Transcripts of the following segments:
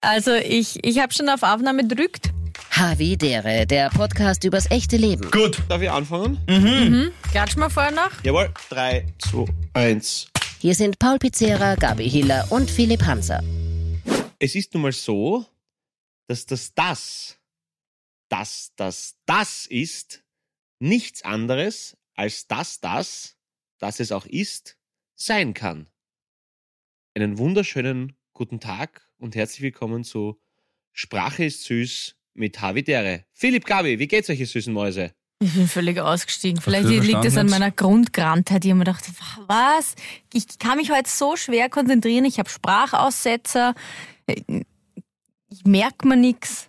Also ich, ich habe schon auf Aufnahme gedrückt. Havidere, der Podcast übers echte Leben. Gut, darf ich anfangen? Mhm. Klatsch mal vorher noch. Jawohl. 3, 2, 1. Hier sind Paul Pizzera, Gabi Hiller und Philipp Hanser. Es ist nun mal so, dass das das, das, das, das ist nichts anderes als das, das, das es auch ist, sein kann. Einen wunderschönen guten Tag und herzlich willkommen zu Sprache ist süß mit Havidere. Philipp Gabi, wie geht's euch, ihr süßen Mäuse? Ich bin völlig ausgestiegen. Vielleicht liegt es verstanden an meiner Grundgrantheit. Ich habe mir gedacht, was? Ich kann mich heute so schwer konzentrieren. Ich habe Sprachaussetzer. Ich merke mir nichts.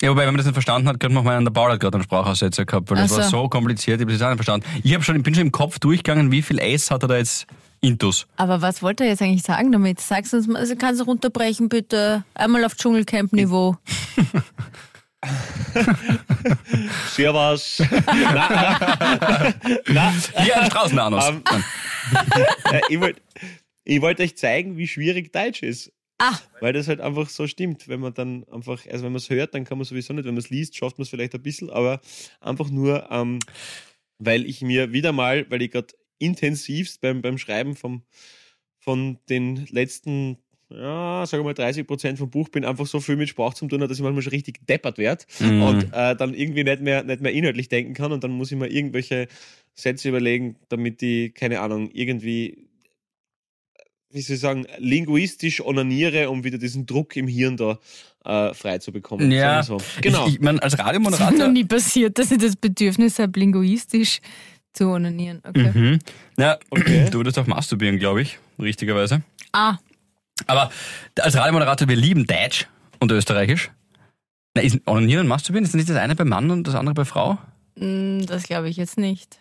Ja, wobei, wenn man das nicht verstanden hat, könnte man auch meinen, der Paul hat gerade einen Sprachaussetzer gehabt, weil das Ach war so. kompliziert, ich habe das auch nicht verstanden. Ich hab schon, ich bin schon im Kopf durchgegangen, wie viel Ace hat er da jetzt intus? Aber was wollte er jetzt eigentlich sagen damit? Sagst du uns mal, also kannst du runterbrechen, bitte? Einmal auf Dschungelcamp-Niveau. Servus. na, na, Wie ein Straußenanus. Ähm, äh, ich wollte wollt euch zeigen, wie schwierig Deutsch ist. Ah. Weil das halt einfach so stimmt. Wenn man dann einfach, also wenn man es hört, dann kann man sowieso nicht, wenn man es liest, schafft man es vielleicht ein bisschen, aber einfach nur, ähm, weil ich mir wieder mal, weil ich gerade intensivst beim, beim Schreiben vom, von den letzten, ja, sagen wir mal 30 Prozent vom Buch bin, einfach so viel mit Sprache zu tun hat, dass ich manchmal schon richtig deppert werde Mhm. und äh, dann irgendwie nicht mehr, nicht mehr inhaltlich denken kann und dann muss ich mir irgendwelche Sätze überlegen, damit ich, keine Ahnung, irgendwie, wie soll ich sagen, linguistisch onaniere, um wieder diesen Druck im Hirn da äh, frei zu bekommen. Ja, so. Genau. Ich, ich mein, als Das ist noch Radiomoderator. nie passiert, dass ich das Bedürfnis habe, linguistisch zu onanieren. Okay. Mhm. Ja, Okay. du würdest auch masturbieren, glaube ich, richtigerweise. Ah, Aber als Radiomoderator, wir lieben Deutsch und Österreichisch. Na, ist Onanieren und Masturbieren, ist nicht das eine bei Mann und das andere bei Frau? mh, das glaube ich jetzt nicht.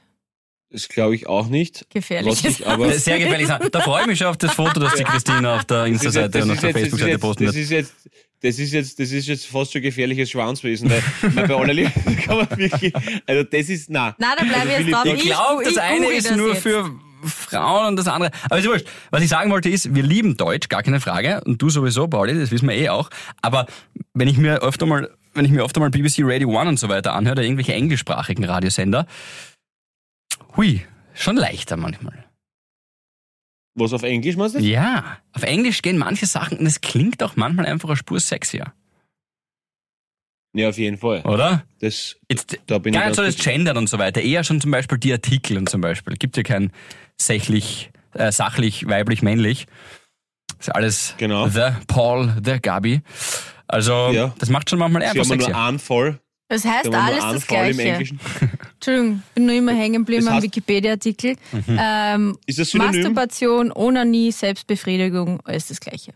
Das glaube ich auch nicht. Gefährlich. Was ich aber- Das ist sehr gefährlich sein. Da freue ich mich schon auf das Foto, das die Christina auf der Das Insta-Seite das und auf der das Facebook-Seite posten Das wird. ist jetzt, das ist jetzt, das ist jetzt fast schon gefährliches Schwanzwesen, weil, weil bei aller Liebe kann man wirklich, also das ist, na. Nein, da bleibe ich jetzt drauf. Ich Ich- glaube, das ich eine ist das nur jetzt. für Frauen und das andere. Aber ist wurscht. Was ich sagen wollte ist, wir lieben Deutsch, gar keine Frage. Und du sowieso, Pauli, das wissen wir eh auch. Aber wenn ich mir öfter mal, wenn ich mir öfter mal BBC Radio One und so weiter anhöre, oder irgendwelche englischsprachigen Radiosender, hui, schon leichter manchmal. Was auf Englisch meinst du? Ja, auf Englisch gehen manche Sachen und es klingt auch manchmal einfach eine Spur sexier, Ja, auf jeden Fall. oder? Das, Jetzt, da bin gar ich nicht so das Gendern und so weiter, eher schon zum Beispiel die Artikel und zum Beispiel. Gibt ja kein sächlich, äh, sachlich, weiblich, männlich. Das ist alles Genau. the Paul, the Gabi. Also, Ja. das macht schon manchmal Sie einfach haben nur sexier. einen Voll. Das Sie heißt nur alles das Gleiche. Englischen. Entschuldigung, bin nur immer hängen geblieben am Wikipedia-Artikel. Mhm. Ähm, Ist das Synonym? Masturbation, Onanie, Selbstbefriedigung, alles das Gleiche.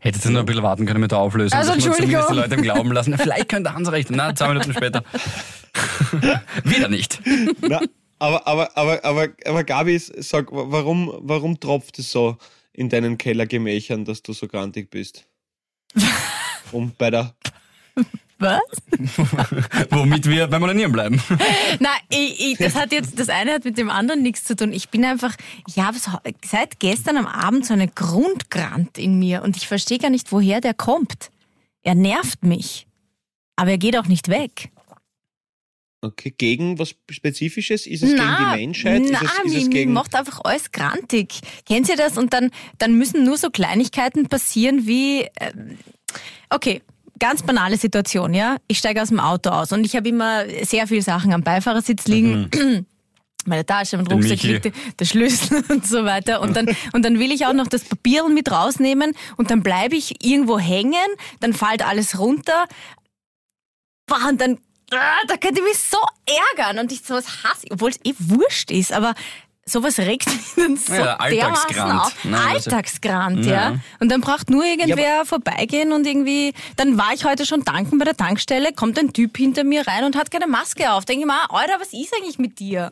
Hättet ihr noch ein bisschen warten können mit der Auflösung. Also, dass wir Entschuldigung. zumindest die Leute im Glauben lassen. Vielleicht könnte Hans recht. Na, zwei Minuten später. Wieder nicht. Na, aber, aber, aber, aber, aber Gabi, sag, warum, warum tropft es so in deinen Kellergemächern, dass du so grantig bist? Um bei der, Was? Womit wir beim Onanieren bleiben. Nein, ich, ich, das hat jetzt, das eine hat mit dem anderen nichts zu tun. Ich bin einfach, ich habe seit gestern am Abend so einen Grundgrant in mir und ich verstehe gar nicht, woher der kommt. Er nervt mich. Aber er geht auch nicht weg. okay, gegen was Spezifisches? Ist es Na, gegen die Menschheit? Na, ist es, ist mir, macht einfach alles grantig. Kennt ihr das? Und dann, dann müssen nur so Kleinigkeiten passieren wie, ähm, okay, ganz banale Situation, ja. Ich steige aus dem Auto aus und ich habe immer sehr viele Sachen am Beifahrersitz liegen. Meine Tasche, mein Rucksack liegt, der Schlüssel und so weiter. Und dann, und dann will ich auch noch das Papier mit rausnehmen und dann bleibe ich irgendwo hängen, dann fällt alles runter. Boah, und dann, ah, da könnte ich mich so ärgern und ich sowas hasse, obwohl es eh wurscht ist, aber sowas regt dann so Ja, dermaßen auf. Nein, also- Alltagsgrant, ja. Ja. Und dann braucht nur irgendwer Ja, vorbeigehen und irgendwie, dann war ich heute schon tanken bei der Tankstelle, kommt ein Typ hinter mir rein und hat keine Maske auf. Denke ich mal, Alter, was ist eigentlich mit dir?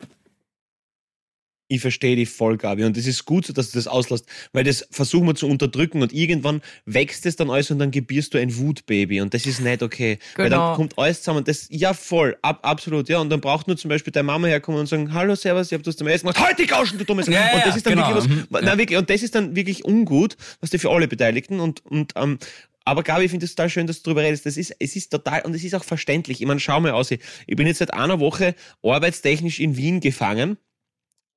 Ich verstehe die voll, Gabi. Und es ist gut so, dass du das auslässt, weil das versuchen wir zu unterdrücken und irgendwann wächst es dann alles und dann gebierst du ein Wutbaby und das ist nicht okay. Weil Genau. dann kommt alles zusammen. Das, ja, voll, ab, absolut, ja. Und dann braucht nur zum Beispiel deine Mama herkommen und sagen, hallo, servus, ich hab das zum ersten Mal gemacht. Halt die Gauschen, du dummes Ja, Und das ist dann genau. wirklich Mhm. was, na, wirklich, und das ist dann wirklich ungut, was du für alle Beteiligten und, und, ähm, aber Gabi, ich finde es total schön, dass du darüber redest. Das ist, es ist total, und es ist auch verständlich. Ich meine, schau mal aus. Ich bin jetzt seit einer Woche arbeitstechnisch in Wien gefangen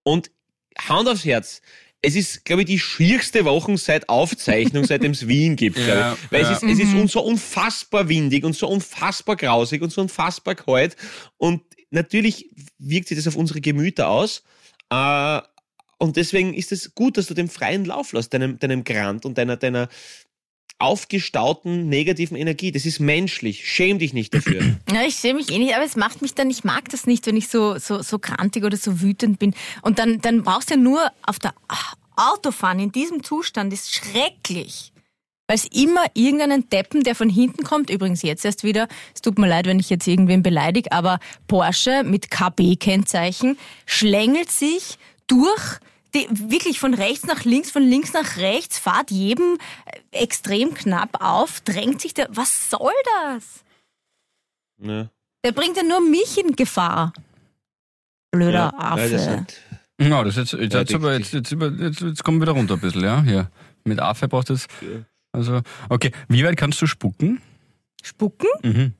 und Hand aufs Herz. Es ist, glaube ich, die schierste Woche seit Aufzeichnung, seitdem es Wien gibt. Ja, ich. Weil ja. es ist, es ist un- so unfassbar windig und so unfassbar grausig und so unfassbar kalt. Und natürlich wirkt sich das auf unsere Gemüter aus. Äh, und deswegen ist es gut, dass du den freien Lauf lässt, deinem, deinem Grant und deiner, deiner aufgestauten negativen Energie. Das ist menschlich. Schäm dich nicht dafür. Ja, ich sehe mich eh nicht, aber es macht mich dann, ich mag das nicht, wenn ich so, so, so krantig oder so wütend bin. Und dann, dann brauchst du ja nur auf der Autofahren in diesem Zustand ist schrecklich. Weil es immer irgendeinen Deppen, der von hinten kommt, übrigens jetzt erst wieder, es tut mir leid, wenn ich jetzt irgendwen beleidige, aber Porsche mit KB-Kennzeichen schlängelt sich durch die, wirklich von rechts nach links, von links nach rechts, fahrt jedem äh, extrem knapp auf, drängt sich der, was soll das? Ja. Der bringt ja nur mich in Gefahr. Blöder Ja, Affe. Ja, das ist jetzt, jetzt, jetzt, jetzt, über- jetzt, jetzt kommen wir wieder runter ein bisschen, ja? Hier. Mit Affe brauchst du jetzt. Also, okay. Wie weit kannst du spucken? Spucken? Mhm.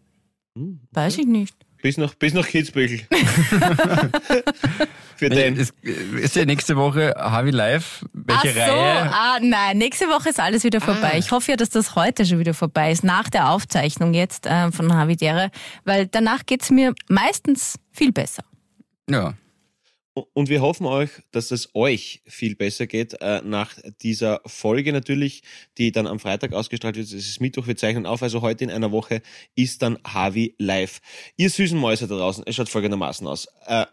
Hm. Weiß ich nicht. Bis nach, bis nach Kitzbühel. Für den. Es, ist ja nächste Woche Harvey Live. Welche Ach so, Reihe? ah, nein, nächste Woche ist alles wieder vorbei. Ich hoffe ja, dass das heute schon wieder vorbei ist, nach der Aufzeichnung jetzt äh, von Havidere, weil danach geht's mir meistens viel besser. Ja. Und wir hoffen euch, dass es euch viel besser geht äh, nach dieser Folge natürlich, die dann am Freitag ausgestrahlt wird. Es ist Mittwoch, wir zeichnen auf, also heute in einer Woche ist dann Harvey live. Ihr süßen Mäuse da draußen, es schaut folgendermaßen aus. Äh,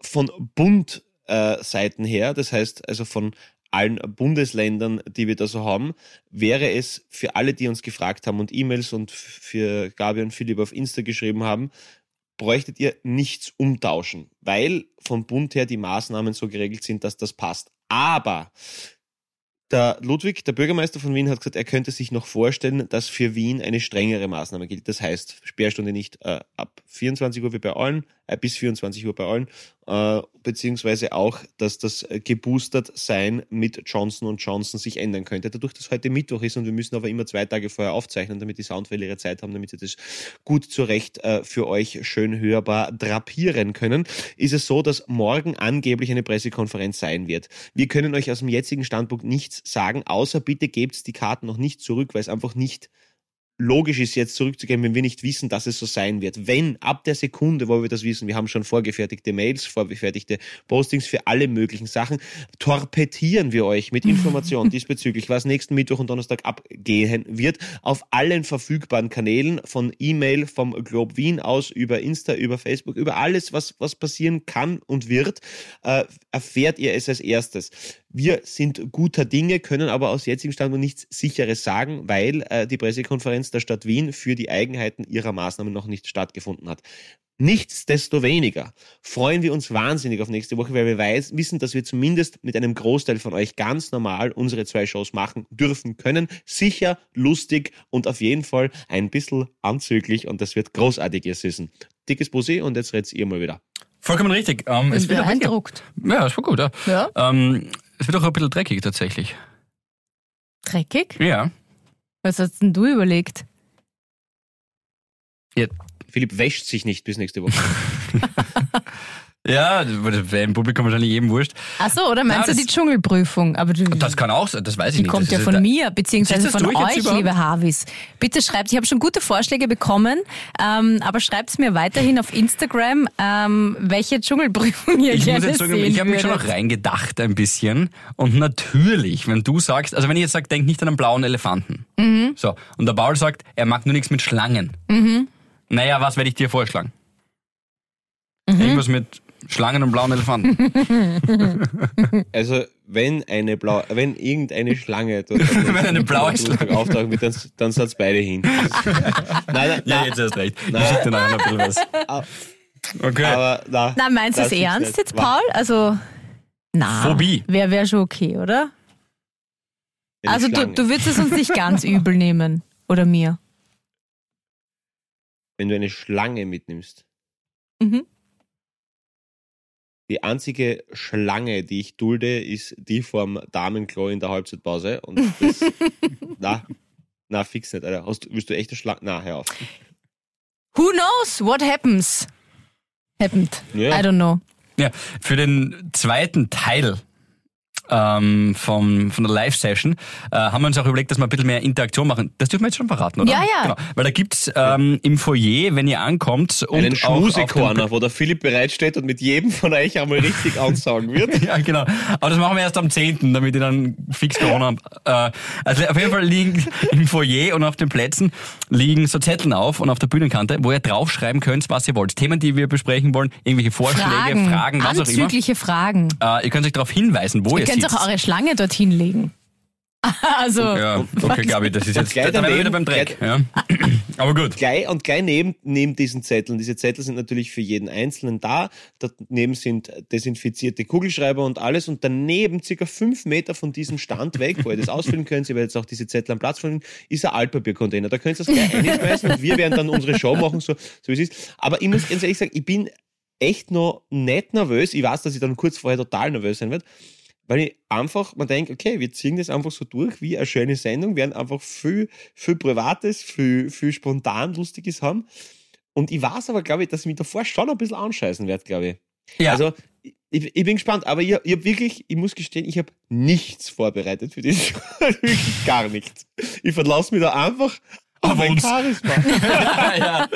von Bund äh, her, das heißt also von allen Bundesländern, die wir da so haben, wäre es für alle, die uns gefragt haben und E-Mails und für Gabi und Philipp auf Insta geschrieben haben, bräuchtet ihr nichts umtauschen, weil vom Bund her die Maßnahmen so geregelt sind, dass das passt. Aber der Ludwig, der Bürgermeister von Wien, hat gesagt, er könnte sich noch vorstellen, dass für Wien eine strengere Maßnahme gilt. Das heißt, Sperrstunde nicht äh, ab 24 Uhr wie bei allen, bis 24 Uhr bei allen, äh, beziehungsweise auch, dass das äh, geboostert sein mit Johnson Johnson sich ändern könnte. Dadurch, dass heute Mittwoch ist und wir müssen aber immer zwei Tage vorher aufzeichnen, damit die Soundfälle ihre Zeit haben, damit sie das gut zurecht äh, für euch schön hörbar drapieren können, ist es so, dass morgen angeblich eine Pressekonferenz sein wird. Wir können euch aus dem jetzigen Standpunkt nichts sagen, außer bitte gebt die Karten noch nicht zurück, weil es einfach nicht logisch ist, jetzt zurückzugeben, wenn wir nicht wissen, dass es so sein wird. Wenn ab der Sekunde, wo wir das wissen, wir haben schon vorgefertigte Mails, vorgefertigte Postings für alle möglichen Sachen, torpedieren wir euch mit Informationen diesbezüglich, was nächsten Mittwoch und Donnerstag abgehen wird, auf allen verfügbaren Kanälen, von E-Mail vom Globe Wien aus, über Insta, über Facebook, über alles, was, was passieren kann und wird, äh, erfährt ihr es als erstes. Wir sind guter Dinge, können aber aus jetzigem Standpunkt nichts Sicheres sagen, weil äh, die Pressekonferenz der Stadt Wien für die Eigenheiten ihrer Maßnahmen noch nicht stattgefunden hat. Nichtsdestoweniger freuen wir uns wahnsinnig auf nächste Woche, weil wir weiß, wissen, dass wir zumindest mit einem Großteil von euch ganz normal unsere zwei Shows machen dürfen können. Sicher, lustig und auf jeden Fall ein bisschen anzüglich und das wird großartig, ihr Süßen. Dickes Bussi und jetzt red's ihr mal wieder. Vollkommen richtig. Ähm, auch ein- beeindruckt. ja, das war gut, ja. Ja. Ähm, es wird auch ein bisschen dreckig tatsächlich. Dreckig? Ja. Was hast denn du überlegt? Philipp wäscht sich nicht bis nächste Woche. Ja, das wäre im Publikum wahrscheinlich jedem wurscht. Ach so, oder meinst Ja, du die Dschungelprüfung? Aber du, Das kann auch sein, das weiß ich die nicht. kommt das ja von mir, beziehungsweise von euch, liebe Harvis. Bitte schreibt, ich habe schon gute Vorschläge bekommen, ähm, aber schreibt mir weiterhin auf Instagram, ähm, welche Dschungelprüfung ihr Ich gerne muss jetzt sagen, ich habe mich schon noch reingedacht ein bisschen. Und natürlich, wenn du sagst, also wenn ich jetzt sage, denk nicht an einen blauen Elefanten. Mhm. So. Und der Paul sagt, er mag nur nichts mit Schlangen. Naja, was werde ich dir vorschlagen? Mhm. Irgendwas mit Schlangen und blauen Elefanten. Also, wenn eine blau, wenn irgendeine Schlange dort Wenn eine blaue Schlange- auftauchen wird, dann, dann seid beide hin. nein, nein, ja, nein, jetzt erst recht. Ich Nein. schick dir nachher noch ein bisschen was. Okay. aber na, Na, meinst du das es ist ernst nicht jetzt. Paul? Also, Na, Phobie. Wäre wär schon okay, oder? Eine also du, du würdest es uns nicht ganz übel nehmen. Oder mir. Wenn du eine Schlange mitnimmst. Mhm. Die einzige Schlange, die ich dulde, ist die vom Damenklo in der Halbzeitpause. Und das, na, na, fix nicht, Alter. Hast, du- willst du echt eine Schlange? Na, hör auf. Who knows what happens? Happened. Ja. I don't know. Ja, für den zweiten Teil ähm, vom, von der Live-Session äh, haben wir uns auch überlegt, dass wir ein bisschen mehr Interaktion machen. Das dürfen wir jetzt schon verraten, oder? Ja, ja. Genau. Weil da gibt's ähm, im Foyer, wenn ihr ankommt und Einen Schmusekorner, wo der Philipp bereitsteht und mit jedem von euch einmal richtig ansagen wird. Ja, genau. Aber das machen wir erst am 10., damit ich dann fix Corona hab. Äh, also auf jeden Fall liegen im Foyer und auf den Plätzen liegen so Zetteln auf und auf der Bühnenkante, wo ihr draufschreiben könnt, was ihr wollt. Themen, die wir besprechen wollen, irgendwelche Vorschläge, Fragen. Fragen, was auch immer. Fragen. Äh, ihr könnt euch darauf hinweisen, wo ihr, Ihr könnt auch eure Schlange dorthin legen. Also, ja, okay, Gabi, das ist jetzt, gleich da wären wir wieder daneben- beim Dreck. Ja. Aber gut. Gleich, und gleich neben, neben diesen Zetteln, diese Zettel sind natürlich für jeden Einzelnen da. Daneben sind desinfizierte Kugelschreiber und alles. Und daneben, circa fünf Meter von diesem Stand weg, wo ihr das ausfüllen könnt, ihr werdet jetzt auch diese Zettel am Platz finden, ist ein Altpapiercontainer. Da könnt ihr das gleich einschmeißen und wir werden dann unsere Show machen, so, so wie es ist. Aber ich muss ganz ehrlich sagen, ich bin echt noch nicht nervös. Ich weiß, dass ich dann kurz vorher total nervös sein werde. Weil ich einfach, man denkt, okay, wir ziehen das einfach so durch wie eine schöne Sendung, werden einfach viel, viel Privates, viel, viel spontan Lustiges haben. Und ich weiß aber, glaube ich, dass ich mich davor schon ein bisschen anscheißen werde, glaube ich. Ja. Also, ich, ich bin gespannt, aber ich, ich habe wirklich, ich muss gestehen, ich habe nichts vorbereitet für das. wirklich gar nichts. Ich verlasse mich da einfach uns. Charisma. ja.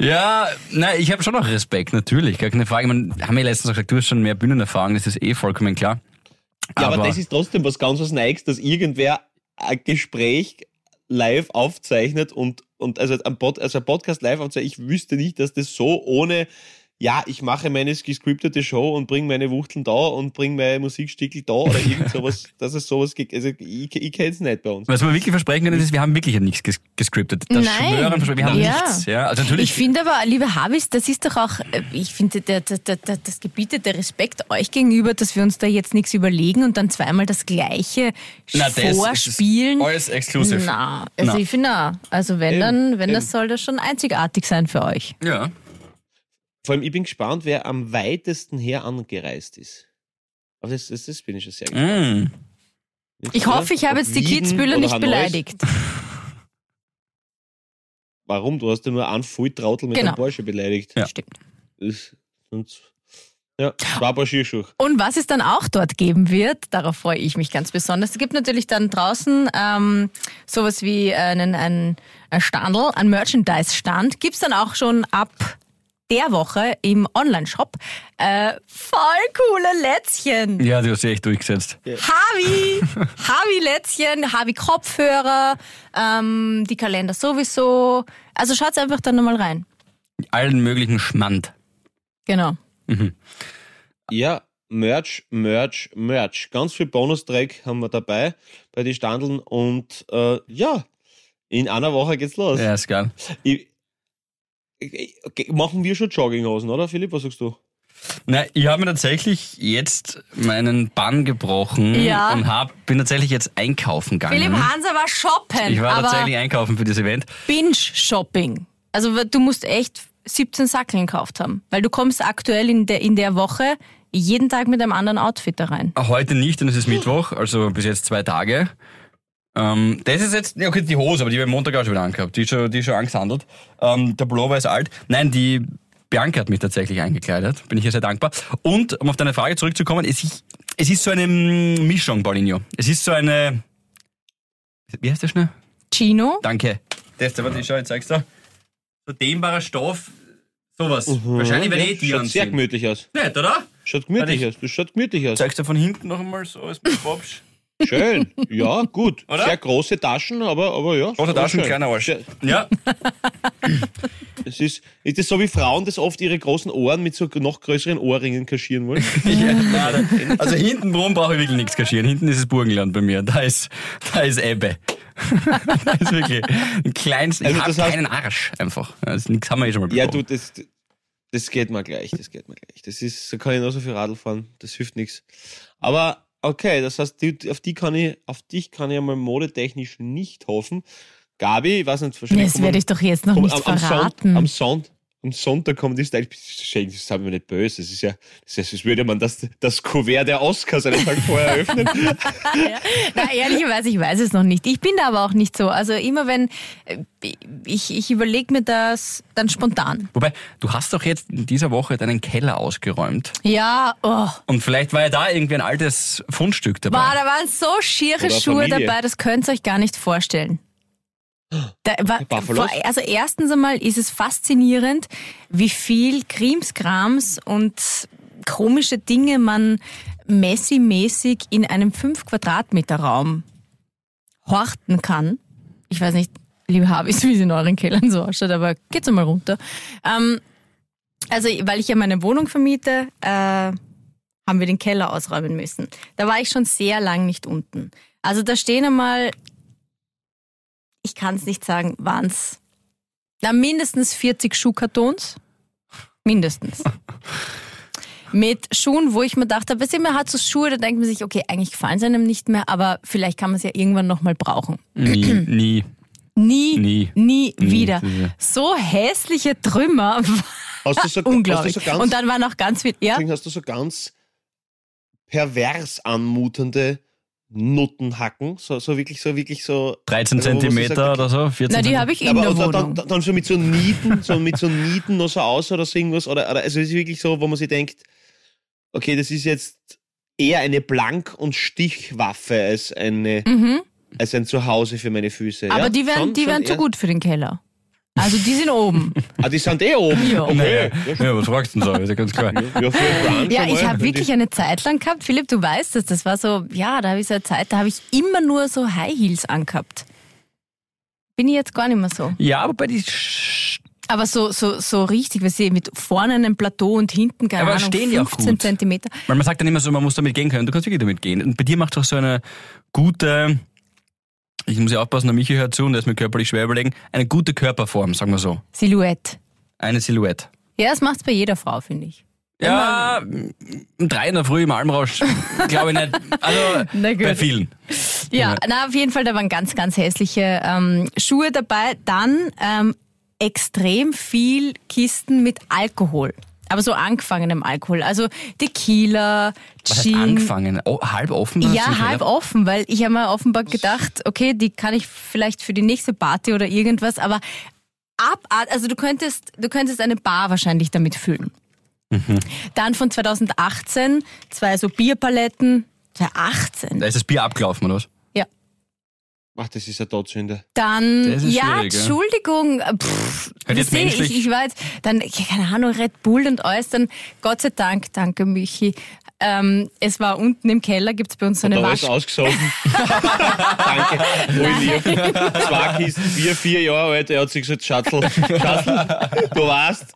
ja, nein, ich habe schon noch Respekt, natürlich, gar keine Frage. Man haben ja letztens auch gesagt, du hast schon mehr Bühnenerfahrung, das ist eh vollkommen klar. Ja, aber, das ist trotzdem was ganz was Neues, dass irgendwer ein Gespräch live aufzeichnet und, und also, ein Pod, also ein Podcast live aufzeichnet. Ich wüsste nicht, dass das so ohne, ja, ich mache meine gescriptete Show und bringe meine Wuchteln da und bringe meine Musikstickel da oder irgend sowas, dass es sowas gibt. Also ich, ich kenne es nicht bei uns. Was wir wirklich versprechen können, ist, wir haben wirklich nichts ges gescriptet. Das Nein. schwören, wir haben Ja. nichts. Ja, also ich natürlich. finde aber, liebe Habis, das ist doch auch, äh, ich finde, der, der, der, der, das gebietet der Respekt euch gegenüber, dass wir uns da jetzt nichts überlegen und dann zweimal das Gleiche Na, das ist vorspielen. alles exklusiv. Na, also Na. ich finde, also wenn Eben, dann, wenn eben. das soll das schon einzigartig sein für euch. Ja. Vor allem, ich bin gespannt, wer am weitesten her angereist ist. Aber das, das, das bin ich schon sehr gespannt. Mm. Ich hoffe, ich habe jetzt die Kitzbühler nicht Hanoi? beleidigt. Warum? Du hast ja nur einen Volltrautel mit Genau. einem Porsche beleidigt. Ja. Stimmt. Das, sonst, ja, zwei Paar Skischuhe. Und was es dann auch dort geben wird, darauf freue ich mich ganz besonders. Es gibt natürlich dann draußen ähm, sowas wie einen, einen, ein Standel, ein Merchandise-Stand. Gibt's dann auch schon ab der Woche im Online-Shop. Äh, voll coole Lätzchen. Ja, du hast dich echt durchgesetzt. Havi, Havi-Lätzchen, Havi-Kopfhörer, ähm, die Kalender sowieso. Also schaut's einfach dann nochmal rein. Allen möglichen Schmand. Genau. Ja, Merch, Merch, Merch. Ganz viel Bonustrack haben wir dabei bei den Standeln und äh, ja, in einer Woche geht's los. Ja, ist geil. Ich, machen wir schon Jogginghosen, oder Philipp? Was sagst du? Na, ich habe mir tatsächlich jetzt meinen Bann gebrochen Ja. und hab, bin tatsächlich jetzt einkaufen gegangen. Philipp Hanser war shoppen, ich war aber tatsächlich einkaufen für das Event. Binge-Shopping. Also du musst echt 17 Sackeln gekauft haben, weil du kommst aktuell in der, in der Woche jeden Tag mit einem anderen Outfit da rein. Heute nicht, denn es ist Mittwoch, also bis jetzt zwei Tage. Ähm, das ist jetzt, ja, okay, die Hose, aber die habe ich am Montag auch schon wieder angehabt. Die ist schon, die ist schon angesandelt. Ähm, der Pullover ist alt. Nein, die Bianca hat mich tatsächlich eingekleidet. Bin ich ihr sehr dankbar. Und, um auf deine Frage zurückzukommen, es ist, es ist so eine Mischung, Paulinho. Es ist so eine, wie heißt der schnell? Chino? Danke. Das, warte, ich schau, jetzt zeig's dir. So dehnbarer Stoff, sowas. Wahrscheinlich werde ja, ich die Schaut sehr gemütlich aus. Nicht, oder? Schaut gemütlich aus. Das schaut gemütlich aus. Zeigst du von hinten noch einmal so als Bobsch? Schön. Ja, gut. Oder? Sehr große Taschen, aber, aber ja. Große Taschen, schön. kleiner Arsch. Sehr- Ja. Es ist, ist das so wie Frauen, das oft ihre großen Ohren mit so noch größeren Ohrringen kaschieren wollen? ja nein, also hinten drum brauche ich wirklich nichts kaschieren. Hinten ist es Burgenland bei mir. Da ist, da ist Ebbe. da ist wirklich ein kleines, ich Also habe das heißt- keinen Arsch einfach. Also nichts haben wir eh schon mal Ja, besprochen. du, das, Das geht mal gleich, das geht mal gleich. Das ist, da kann ich noch so viel Radl fahren, das hilft nichts. Aber okay, das heißt, die, auf die kann ich, auf dich kann ich einmal modetechnisch nicht hoffen. Gabi, ich weiß nicht, wahrscheinlich. Das werde ich doch jetzt noch nicht am, am, verraten. Sonntag, am, Sonntag, am Sonntag kommt die Style. Schenk, das haben wir nicht böse. Das ist ja, das ist, als würde man das, das Kuvert der Oscars einen Tag vorher öffnen. Na, ehrlicherweise, ich weiß es noch nicht. Ich bin da aber auch nicht so. Also immer wenn, äh, ich, ich überlege mir das dann spontan. Wobei, du hast doch jetzt in dieser Woche deinen Keller ausgeräumt. Ja, oh. Und vielleicht war ja da irgendwie ein altes Fundstück dabei. Boah, da waren so schiere Oder Schuhe Familie. dabei, das könnt ihr euch gar nicht vorstellen. Da Buffalos? vor- also erstens einmal ist es faszinierend, wie viel Krimskrams und komische Dinge man Messi-mäßig in einem 5 Quadratmeter Raum horten kann. Ich weiß nicht, liebe Habis, wie es in euren Kellern so ausschaut, aber geht's einmal runter. Ähm, also, weil ich ja meine Wohnung vermiete, äh, haben wir den Keller ausräumen müssen. Da war ich schon sehr lang nicht unten. Also da stehen einmal, ich kann es nicht sagen, waren's na, mindestens 40 Schuhkartons. Mindestens. Mit Schuhen, wo ich mir dachte, weißt du, man hat so Schuhe, da denkt man sich, okay, eigentlich gefallen sie einem nicht mehr, aber vielleicht kann man es ja irgendwann nochmal brauchen. Nie, nie. Nie, Nie. nie wieder. sicher. So hässliche Trümmer. Hast du so, Unglaublich. Hast du so ganz, Und dann war noch ganz viel, ja? hast du so ganz pervers anmutende Nuttenhacken? So, so wirklich, so wirklich so. 13 Also, Zentimeter sagt, oder so? 14 Na, die habe ich in aber der und dann, Wohnung. dann, dann so mit so Nieten, so mit so Nieten noch so aus oder so irgendwas. Oder, oder also es ist wirklich so, wo man sich denkt, okay, das ist jetzt eher eine Blank- und Stichwaffe als eine, Mhm. als ein Zuhause für meine Füße. Aber ja? die wären, Schon- die schon wären zu gut für den Keller. Also die sind oben. Ah, die sind eh oben. Ja. Okay. Ja, was fragst du denn so? Ist ja ganz klar. Ja, Ja, ich habe wirklich eine Zeit lang gehabt, Philipp, du weißt das, das war so, ja, da habe ich so eine Zeit, da habe ich immer nur so High Heels angehabt. Bin ich jetzt gar nicht mehr so. Ja, aber bei die Aber so, so, so richtig, was ich mit vorne einem Plateau und hinten, keine Aber Ahnung, stehen ja auch 15 gut. Zentimeter. Weil man sagt dann immer so, man muss damit gehen können. Du kannst wirklich damit gehen. Und bei dir macht doch so eine gute, ich muss ja aufpassen, der Michi hört zu und der ist mir körperlich schwer überlegen, eine gute Körperform, sagen wir so. Silhouette. Eine Silhouette. Ja, das macht's bei jeder Frau, finde ich. Ja, um drei in der Früh im Almrausch, glaube ich nicht. Also bei vielen. Ja, Ja. na auf jeden Fall, da waren ganz, ganz hässliche ähm, Schuhe dabei. Dann ähm, extrem viel Kisten mit Alkohol. Aber so angefangenem Alkohol. Also Tequila, Was heißt Gin. angefangen? Oh, halb offen? im Ja, halb offen, weil ich habe mir offenbar gedacht, okay, die kann ich vielleicht für die nächste Party oder irgendwas, aber abart, also du könntest, du könntest eine Bar wahrscheinlich damit füllen. Mhm. Dann von 2018 zwei so Bierpaletten, 2018. Da ist das Bier abgelaufen, oder was? Ach, das ist eine Todsünde. Dann, Das ja, schwierig, ja. Entschuldigung, pff, wisst ihr, menschlich- ich, ich war jetzt, dann, keine Ahnung, Red Bull und alles, dann, Gott sei Dank, danke Michi, ähm, es war unten im Keller, gibt's bei uns so eine Wasch... ausgesogen. Danke. Voll lieb. Zwei Kisten, vier, vier Jahre alt. Er hat sich gesagt, Schatzel, Schatzel, du weißt,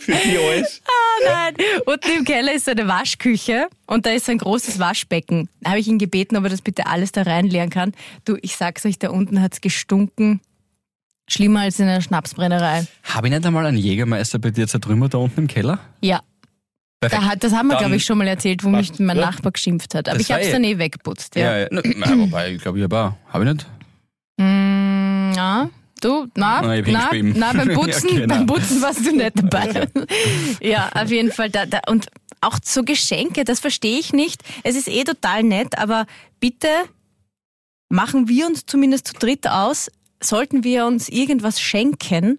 für die alles. Nein, unten im Keller ist so eine Waschküche und da ist so ein großes Waschbecken. Da habe ich ihn gebeten, ob er das bitte alles da reinleeren kann. Du, ich sag's euch, da unten hat's gestunken. Schlimmer als in einer Schnapsbrennerei. Habe ich nicht einmal einen Jägermeister bei dir zertrümmert da unten im Keller? Ja, Perfekt. da hat, das haben wir, glaube ich, schon mal erzählt, wo mich mein Ja. Nachbar geschimpft hat. Aber Das ich habe es eh- dann eh weggeputzt. Ja. Ja, ja. Na, wobei, ich glaube, ich habe auch. Habe ich nicht? Mm, ja. Du, na, Na, na, na, beim Putzen, Ja, genau. beim Putzen warst du nicht dabei. ja, auf jeden Fall. Da, da, und auch so Geschenke, das verstehe ich nicht. Es ist eh total nett, aber bitte machen wir uns zumindest zu dritt aus, sollten wir uns irgendwas schenken,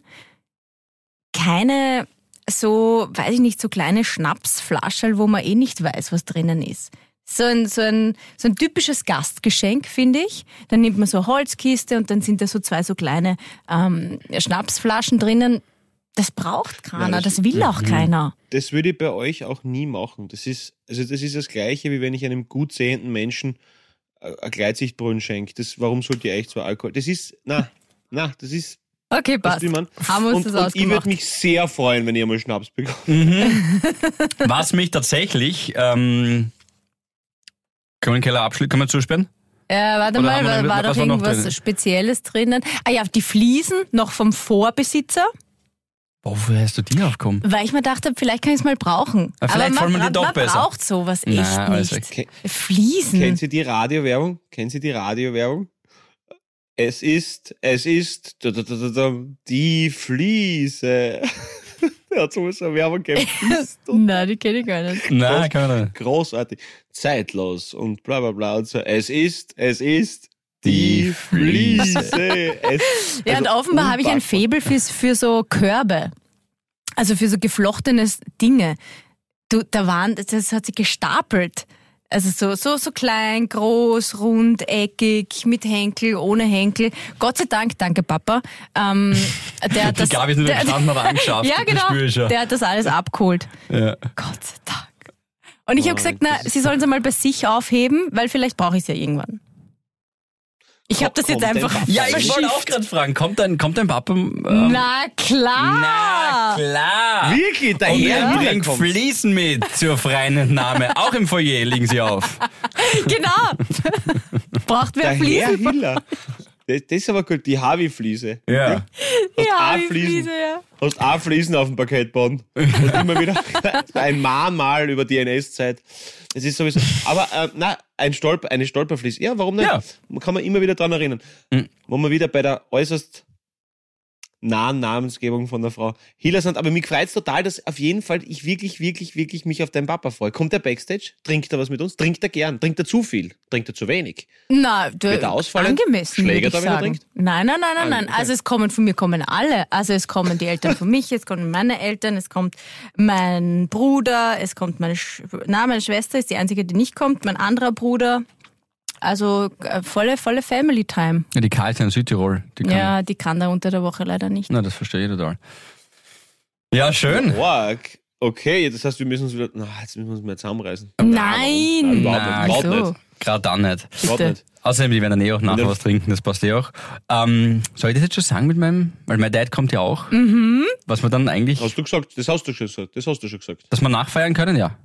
keine so, weiß ich nicht, so kleine Schnapsflaschen, wo man eh nicht weiß, was drinnen ist. So ein, so ein, so ein typisches Gastgeschenk, finde ich. Dann nimmt man so eine Holzkiste und dann sind da so zwei so kleine ähm, Schnapsflaschen drinnen. Das braucht keiner, Nein, das- das, will auch keiner. Das würde ich bei euch auch nie machen. Das ist, also das ist das Gleiche, wie wenn ich einem gut sehenden Menschen äh, ein Gleitsichtbrunn schenke. Das, warum sollte ich eigentlich zwar Alkohol? Das ist, na, na, das ist, Okay, weißt passt. du, man. Haben wir uns und, das und ich würde mich sehr freuen, wenn ich einmal Schnaps bekomme. Was mich tatsächlich, ähm, können wir den Keller abschließen? Können wir zusperren? Äh, warte Oder mal, war, noch- war doch irgendwas drin? Spezielles drinnen? Ah ja, die Fliesen noch vom Vorbesitzer. Wofür hast du die aufgekommen? Weil ich mir dachte, vielleicht kann ich es mal brauchen. Aber vielleicht man, wollen wir die doch man besser. braucht sowas echt also nicht. Ke Fliesen. kennen Sie die Radiowerbung? Kennen Sie die Radiowerbung? Es ist, es ist da, da, da, da, da, die Fliese. Der hat so eine Werbung. Ist Nein, die kenne ich gar nicht. Nein, nicht. großartig, zeitlos und bla bla bla und so. Es ist, es ist Die Fliese. Fliese. Es, Ja, und also offenbar habe ich ein. Faible für, für so Körbe. Also für so geflochtene Dinge. Du, da waren, das hat sich gestapelt. Also so, so, so klein, groß, rund, eckig, mit Henkel, ohne Henkel. Gott sei Dank, danke Papa. Ähm, der hat Die das, Gabi ist nur der, gestanden, aber angeschafft. Ja, genau. ich schon. Der hat das alles abgeholt. Ja. Gott sei Dank. Und ich habe Oh, gesagt, na, sie sollen es einmal bei sich aufheben, weil vielleicht brauche ich es ja irgendwann. Ich habe das jetzt einfach Ja, ich wollte auch gerade fragen, kommt dein, kommt dein Papa? Ähm, Na klar. na klar. Wirklich, der Und bringt. Fliesen mit zur freien Entnahme. Auch im Foyer liegen sie auf. Genau. Braucht wer Fliesen? Hiller. Das, das ist aber gut, die Harvey-Fliese. Ja. Ja, auch wie Fliesen. Fliese, ja. Hast auch Fliesen auf dem Parkettboden. Und immer wieder ein Mahnmal über die NS-Zeit. Das ist sowieso. Aber äh, na, ein Stolper, eine Stolperfliese. Ja, warum nicht? Ja. Kann man immer wieder dran erinnern. Mhm. Wo wir wieder bei der äußerst nahen Namensgebung von der Frau Hiller sind. Aber mich freut's total, dass auf jeden Fall ich wirklich, wirklich, wirklich mich auf deinen Papa freue. Kommt er Backstage? Trinkt er was mit uns? Trinkt er gern? Trinkt er zu viel? Trinkt er zu wenig? Na, du, Wird er ausfallen? angemessen, Schläger da, wenn er trinkt? Nein, nein, nein, nein, nein. okay. Also es kommen von mir kommen alle. Also es kommen die Eltern von mich, es kommen meine Eltern, es kommt mein Bruder, es kommt meine, Sch na, meine Schwester ist die einzige, die nicht kommt, mein anderer Bruder. Also äh, volle, volle Family Time. ja die Kalte in Südtirol. Die kann, Ja, die kann da unter der Woche leider nicht. Na, das verstehe ich total. Ja, schön. Org. Okay, das heißt, wir müssen uns wieder. Na, jetzt müssen wir uns mehr zusammenreißen. Nein! Nein, überhaupt so. Gerade dann nicht. Bitte. nicht. Außerdem, die werden dann eh auch nachher was trinken, das passt eh auch. Ähm, soll ich das jetzt schon sagen mit meinem, weil mein Dad kommt ja auch, Mhm. was wir dann eigentlich, Hast du gesagt? Das hast du schon gesagt. Das hast du schon gesagt. dass wir nachfeiern können, ja.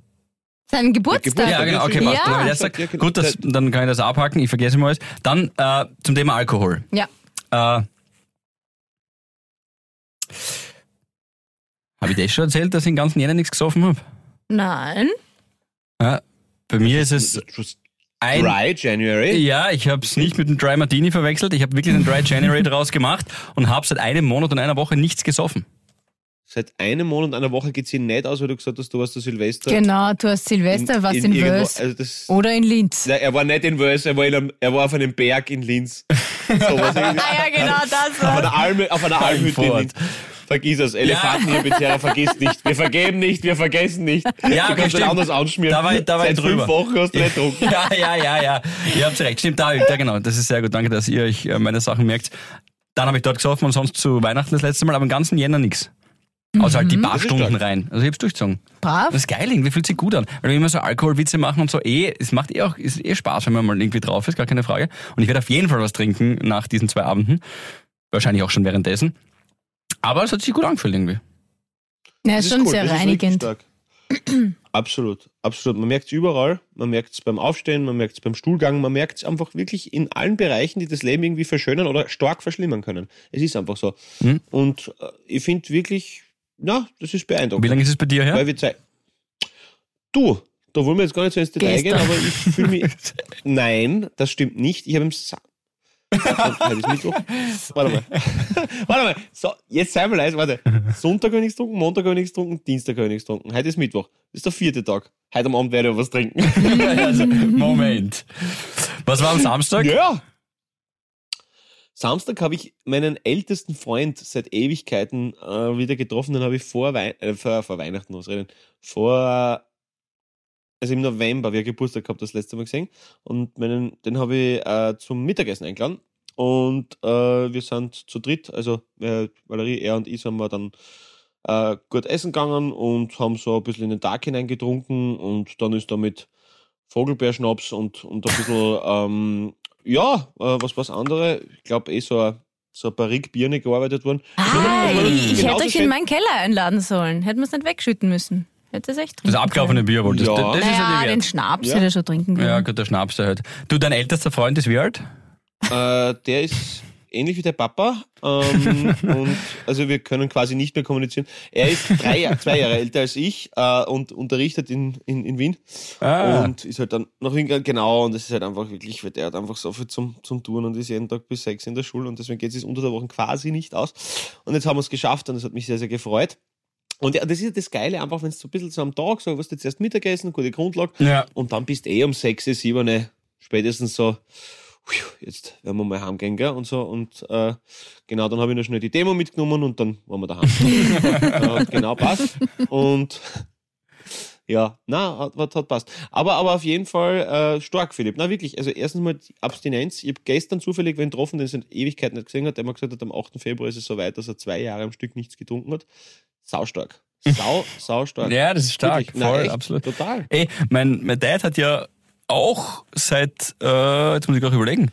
Seinen Geburtstag. Geburtstag. Ja, genau, okay, passt. Ja. Dann, hab ich das Ja, gesagt. genau. Gut, das, dann kann ich das abhaken, ich vergesse mal alles. Dann äh, zum Thema Alkohol. Ja. Äh, habe ich das schon erzählt, dass ich den ganzen Jänner nichts gesoffen habe? Nein. Ja, bei mir ist es ein... Dry January. Ja, ich habe es nicht mit dem Dry Martini verwechselt. Ich habe wirklich einen Dry January draus gemacht und habe seit einem Monat und einer Woche nichts gesoffen. Seit einem Monat und einer Woche geht sie nicht aus, weil du gesagt hast, du warst der Silvester. Genau, du hast Silvester, was in, irgendwo- Wels Also oder in Linz. Nein, er war nicht in Wels, er war, in einem, er war auf einem Berg in Linz. So was. Ah ja, genau das auf war. einer Alme, auf einer Almhütte in. Linz. Vergiss es, Elefantenhirbetärer, vergiss nicht. Wir vergeben nicht, wir vergessen nicht. Ja, du kannst stimmt. anders anschmieren. Da war ich- da war Seit fünf Wochen hast du nicht getrunken. Ja, ja, ja, ja. Ihr habt recht. Stimmt, da, ja, genau. Das ist sehr gut. Danke, dass ihr euch äh, meine Sachen merkt. Dann habe ich dort gesoffen und sonst zu Weihnachten das letzte Mal, aber im ganzen Jänner nichts. Außer halt die paar Das ist Stunden stark. rein. Also ich hab's durchgezogen. Brav. Das ist geil, irgendwie fühlt sich gut an. Weil wir immer so Alkoholwitze machen und so, eh, es macht eh auch, ist eh Spaß, wenn man mal irgendwie drauf ist, gar keine Frage. Und ich werde auf jeden Fall was trinken nach diesen zwei Abenden. Wahrscheinlich auch schon währenddessen. Aber es hat sich gut angefühlt irgendwie. Ja, ist schon cool, sehr das reinigend. absolut, absolut. Man merkt es überall. Man merkt es beim Aufstehen, man merkt es beim Stuhlgang, man merkt es einfach wirklich in allen Bereichen, die das Leben irgendwie verschönern oder stark verschlimmern können. Es ist einfach so. Mhm. Und äh, ich finde wirklich, na, das ist beeindruckend. Wie lange ist es bei dir her? Weil wir Zeit. Du, da wollen wir jetzt gar nicht so ins Detail gehen, aber ich fühle mich. Nein, das stimmt nicht. Ich habe im Sa Heute ist Mittwoch. Warte mal. Warte mal. So, jetzt sei mal leise. Warte. Sonntag habe ich nichts getrunken, Montag habe ich nichts getrunken, Dienstag habe ich nichts getrunken. Heute ist Mittwoch. Das ist der vierte Tag. Heute am Abend werde ich was trinken. also, Moment. Was war am Samstag? Ja. Samstag habe ich meinen ältesten Freund seit Ewigkeiten äh, wieder getroffen. Den habe ich vor, Wei äh, vor, vor Weihnachten was reden. Vor also im November, wie er Geburtstag gehabt, das letzte Mal gesehen. Und meinen, den habe ich äh, zum Mittagessen eingeladen. Und äh, wir sind zu dritt, also äh, Valerie, er und ich sind wir dann äh, gut essen gegangen und haben so ein bisschen in den Tag hinein getrunken und dann ist da mit Vogelbeerschnaps und, und ein bisschen, ähm, ja, äh, was was andere, ich glaube eh so ein, so ein Barrik Bier nicht gearbeitet worden. Ah, Genauso ich, ich hätte euch in meinen Keller einladen sollen. Hätten wir es nicht wegschütten müssen. Hätte es echt Das abgelaufene Bier du. Ja. Das, das ist ja Naja, die den. Schnaps Ja. hätte er schon trinken können. Ja, gut, der Schnaps, der halt. Du, dein ältester Freund ist wie alt? Äh, der ist ähnlich wie der Papa. Ähm, und also wir können quasi nicht mehr kommunizieren. Er ist drei, zwei Jahre älter als ich äh, und unterrichtet in, in, in Wien. Ah. Und ist halt dann nach Wien gegangen, genau, und das ist halt einfach wirklich, weil der hat einfach so viel zum, zum Tun und ist jeden Tag bis sechs in der Schule und deswegen geht es unter der Woche quasi nicht aus. Und jetzt haben wir es geschafft und das hat mich sehr, sehr gefreut. Und ja, das ist ja das Geile, einfach wenn es so ein bisschen so am Tag, so, was du jetzt erst Mittagessen, gute Grundlage, Ja. und dann bist du eh um sechs, sieben, spätestens so, "Hui, jetzt werden wir mal heimgehen, gell? Und so. Und äh, genau, dann habe ich noch schnell die Demo mitgenommen und dann waren wir daheim. hat genau passt. Und ja, na, hat, hat, hat passt. Aber, aber auf jeden Fall äh, stark, Philipp. Na wirklich, also erstens mal die Abstinenz. Ich habe gestern zufällig wen getroffen, den es in Ewigkeit nicht gesehen hat, der mir gesagt hat, am 8. Februar ist es so weit, dass er zwei Jahre am Stück nichts getrunken hat. Saustark. Sau, saustark. Ja, das ist stark. Wirklich. Na, Voll, echt, absolut. Total. Ey, mein, mein Dad hat ja auch seit, äh, jetzt muss ich auch überlegen,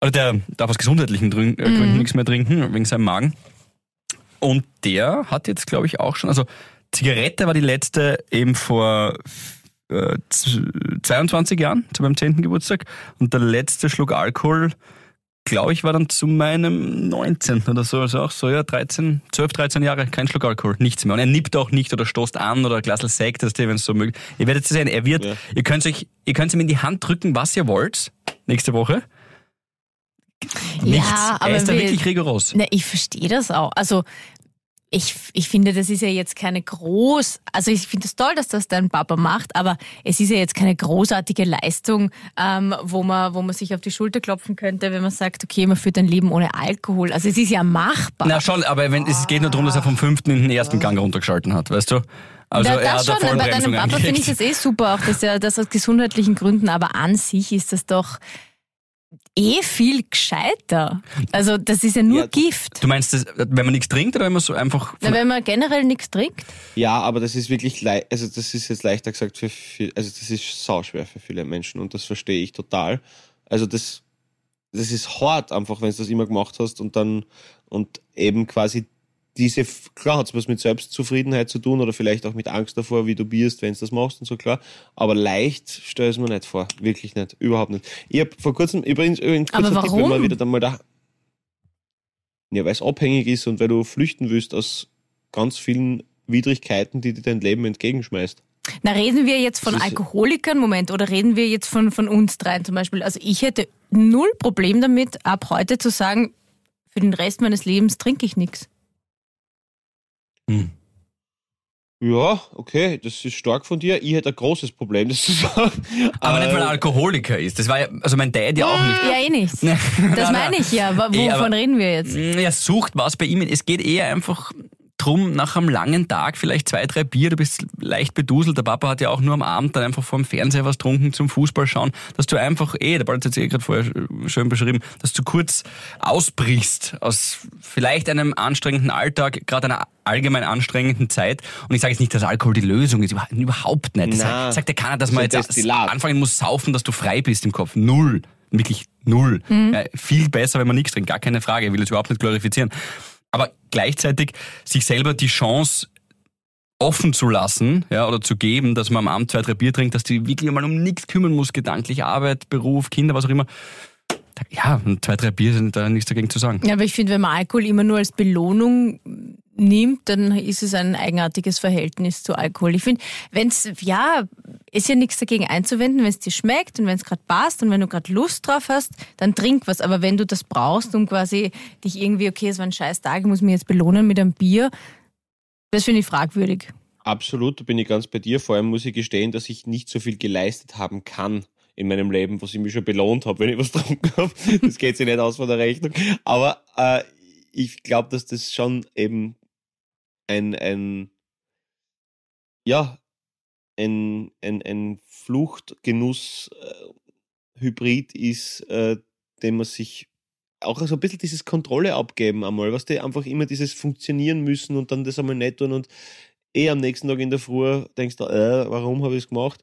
oder der darf aus gesundheitlichen äh, Gründen nichts mehr trinken, wegen seinem Magen. Und der hat jetzt, glaube ich, auch schon, also Zigarette war die letzte eben vor äh, z- 22 Jahren, zu meinem 10. Geburtstag. Und der letzte Schluck Alkohol, glaube ich, war dann zu meinem 19. oder so. Also auch so, ja, 13, 12, 13 Jahre, kein Schluck Alkohol, nichts mehr. Und er nippt auch nicht oder stoßt an oder ein Glas Sekt, das wenn es so möglich Ihr werdet sehen, er wird, Ja. ihr könnt euch, ihr könnt ihm in die Hand drücken, was ihr wollt, nächste Woche. Nichts. Ja, aber er ist da wir- wirklich rigoros. Na, ich verstehe das auch. Also ich, ich finde, das ist ja jetzt keine groß, also ich finde es toll, dass das dein Papa macht, aber es ist ja jetzt keine großartige Leistung, ähm, wo man, wo man sich auf die Schulter klopfen könnte, wenn man sagt, okay, man führt ein Leben ohne Alkohol. Also es ist ja machbar. Na schon, aber wenn, es geht nur darum, dass er vom fünften in den ersten Gang runtergeschalten hat, weißt du? Also er das schon, bei deinem Papa finde ich das eh super, auch dass er das aus gesundheitlichen Gründen, aber an sich ist das doch eh viel gescheiter. Also das ist ja nur Ja, Gift. Du meinst, das, wenn man nichts trinkt oder wenn man so einfach... Na, wenn man generell nichts trinkt. Ja, aber das ist wirklich leicht, also das ist jetzt leichter gesagt für viel, also das ist sauschwer für viele Menschen und das verstehe ich total. Also das, das ist hart einfach, wenn du das immer gemacht hast und dann, und eben quasi diese, klar hat es was mit Selbstzufriedenheit zu tun oder vielleicht auch mit Angst davor, wie du bist, wenn du das machst und so, klar. Aber leicht stelle ich es mir nicht vor. Wirklich nicht. Überhaupt nicht. Ich habe vor kurzem, übrigens, übrigens kurzer Tipp, wenn man wieder dann mal da, ja, weil es abhängig ist und weil du flüchten willst aus ganz vielen Widrigkeiten, die dir dein Leben entgegenschmeißt. Na, reden wir jetzt von Alkoholikern, Moment, oder reden wir jetzt von, von uns dreien zum Beispiel? Also ich hätte null Problem damit, ab heute zu sagen, für den Rest meines Lebens trinke ich nichts. Hm. Ja, okay, das ist stark von dir. Ich hätte ein großes Problem, das zu sagen. Aber nicht, weil er Äh, Alkoholiker ist. Das war ja, also mein Dad ja auch nicht. Ja, eh nichts. Das Das meine ich ja. aber Eh, Wovon aber- reden wir jetzt? Er sucht was bei ihm. Es geht eher einfach drum, nach einem langen Tag vielleicht zwei, drei Bier, du bist leicht beduselt. Der Papa hat ja auch nur am Abend dann einfach vor dem Fernseher was getrunken zum Fußball schauen, dass du einfach, eh, der Ball hat es jetzt eh gerade vorher schön beschrieben, dass du kurz ausbrichst aus vielleicht einem anstrengenden Alltag, gerade einer allgemein anstrengenden Zeit. Und ich sage jetzt nicht, dass Alkohol die Lösung ist, überhaupt- nicht. Das Na. sagt, sagt ja keiner, dass man Das ist ein jetzt Destillat. anfangen muss saufen, dass du frei bist im Kopf. Null. Wirklich null. Ja, viel besser, wenn man nichts trinkt, gar keine Frage. Ich will das überhaupt nicht glorifizieren. Aber gleichzeitig sich selber die Chance offen zu lassen, ja, oder zu geben, dass man am Abend zwei, drei Bier trinkt, dass die wirklich mal um nichts kümmern muss, gedanklich, Arbeit, Beruf, Kinder, was auch immer. Ja, zwei, drei Bier sind da nichts dagegen zu sagen. Ja, aber ich finde, wenn man Alkohol immer nur als Belohnung nimmt, dann ist es ein eigenartiges Verhältnis zu Alkohol. Ich finde, wenn es, ja, ist ja nichts dagegen einzuwenden, wenn es dir schmeckt und wenn es gerade passt und wenn du gerade Lust drauf hast, dann trink was. Aber wenn du das brauchst, um quasi dich irgendwie, okay, es war ein scheiß Tag, ich muss mich jetzt belohnen mit einem Bier, das finde ich fragwürdig. Absolut, da bin ich ganz bei dir. Vor allem muss ich gestehen, dass ich nicht so viel geleistet haben kann in meinem Leben, was ich mich schon belohnt habe, wenn ich was getrunken habe. Das geht sich nicht aus von der Rechnung. Aber äh, ich glaube, dass das schon eben ein, ein ja, ein, ein, ein Fluchtgenuss-Hybrid ist, äh, den man sich auch so ein bisschen dieses Kontrolle abgeben einmal, was die einfach immer dieses funktionieren müssen und dann das einmal nicht tun und eh am nächsten Tag in der Früh denkst du, äh, warum habe ich es gemacht?